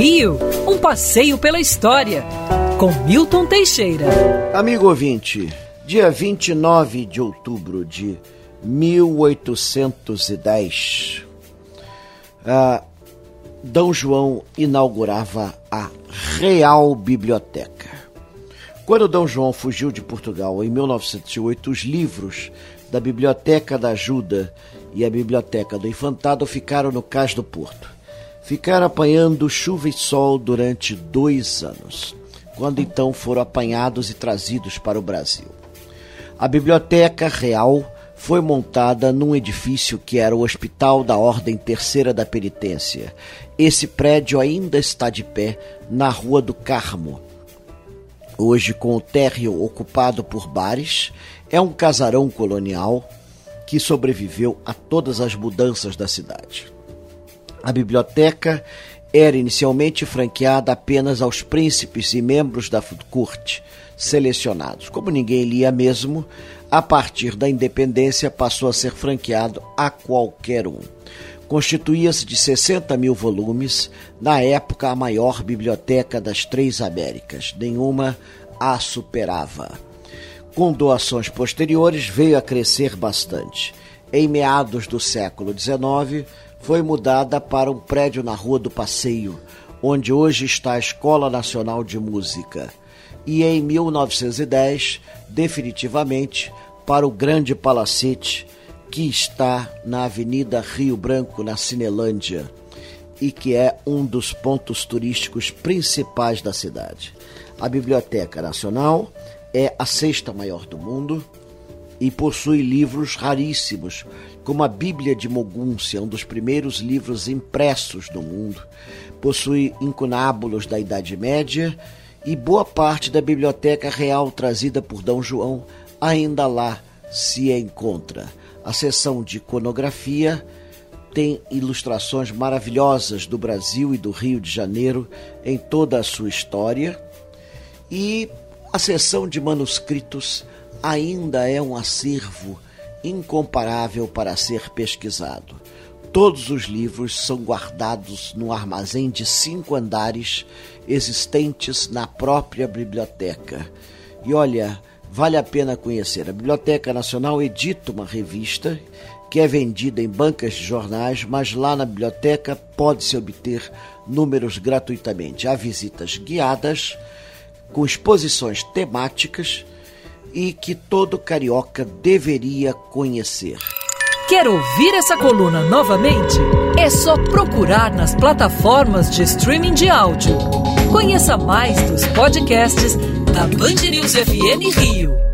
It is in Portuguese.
Rio, um passeio pela história, com Milton Teixeira. Amigo ouvinte, dia 29 de outubro de 1810, uh, D. João inaugurava a Real Biblioteca. Quando D. João fugiu de Portugal em 1908, os livros da Biblioteca da Ajuda e a Biblioteca do Infantado ficaram no Cais do Porto. Ficaram apanhando chuva e sol durante dois anos, quando então foram apanhados e trazidos para o Brasil. A Biblioteca Real foi montada num edifício que era o Hospital da Ordem Terceira da Penitência. Esse prédio ainda está de pé na Rua do Carmo. Hoje, com o térreo ocupado por bares, é um casarão colonial que sobreviveu a todas as mudanças da cidade. A biblioteca era inicialmente franqueada apenas aos príncipes e membros da corte selecionados. Como ninguém lia mesmo, a partir da independência passou a ser franqueado a qualquer um. Constituía-se de 60 mil volumes, na época a maior biblioteca das três Américas. Nenhuma a superava. Com doações posteriores, veio a crescer bastante. Em meados do século XIX, foi mudada para um prédio na Rua do Passeio, onde hoje está a Escola Nacional de Música, e em 1910, definitivamente, para o Grande Palacete, que está na Avenida Rio Branco, na Cinelândia, e que é um dos pontos turísticos principais da cidade. A Biblioteca Nacional é a sexta maior do mundo e possui livros raríssimos, como a Bíblia de Mogúncia, um dos primeiros livros impressos do mundo. Possui incunábulos da Idade Média e boa parte da biblioteca real trazida por D. João ainda lá se encontra. A seção de iconografia tem ilustrações maravilhosas do Brasil e do Rio de Janeiro em toda a sua história. E a seção de manuscritos ainda é um acervo incomparável para ser pesquisado. Todos os livros são guardados no armazém de cinco andares existentes na própria biblioteca. E olha, vale a pena conhecer. A Biblioteca Nacional edita uma revista que é vendida em bancas de jornais, mas lá na biblioteca pode-se obter números gratuitamente. Há visitas guiadas com exposições temáticas e que todo carioca deveria conhecer. Quer ouvir essa coluna novamente? É só procurar nas plataformas de streaming de áudio. Conheça mais dos podcasts da Band News FM Rio.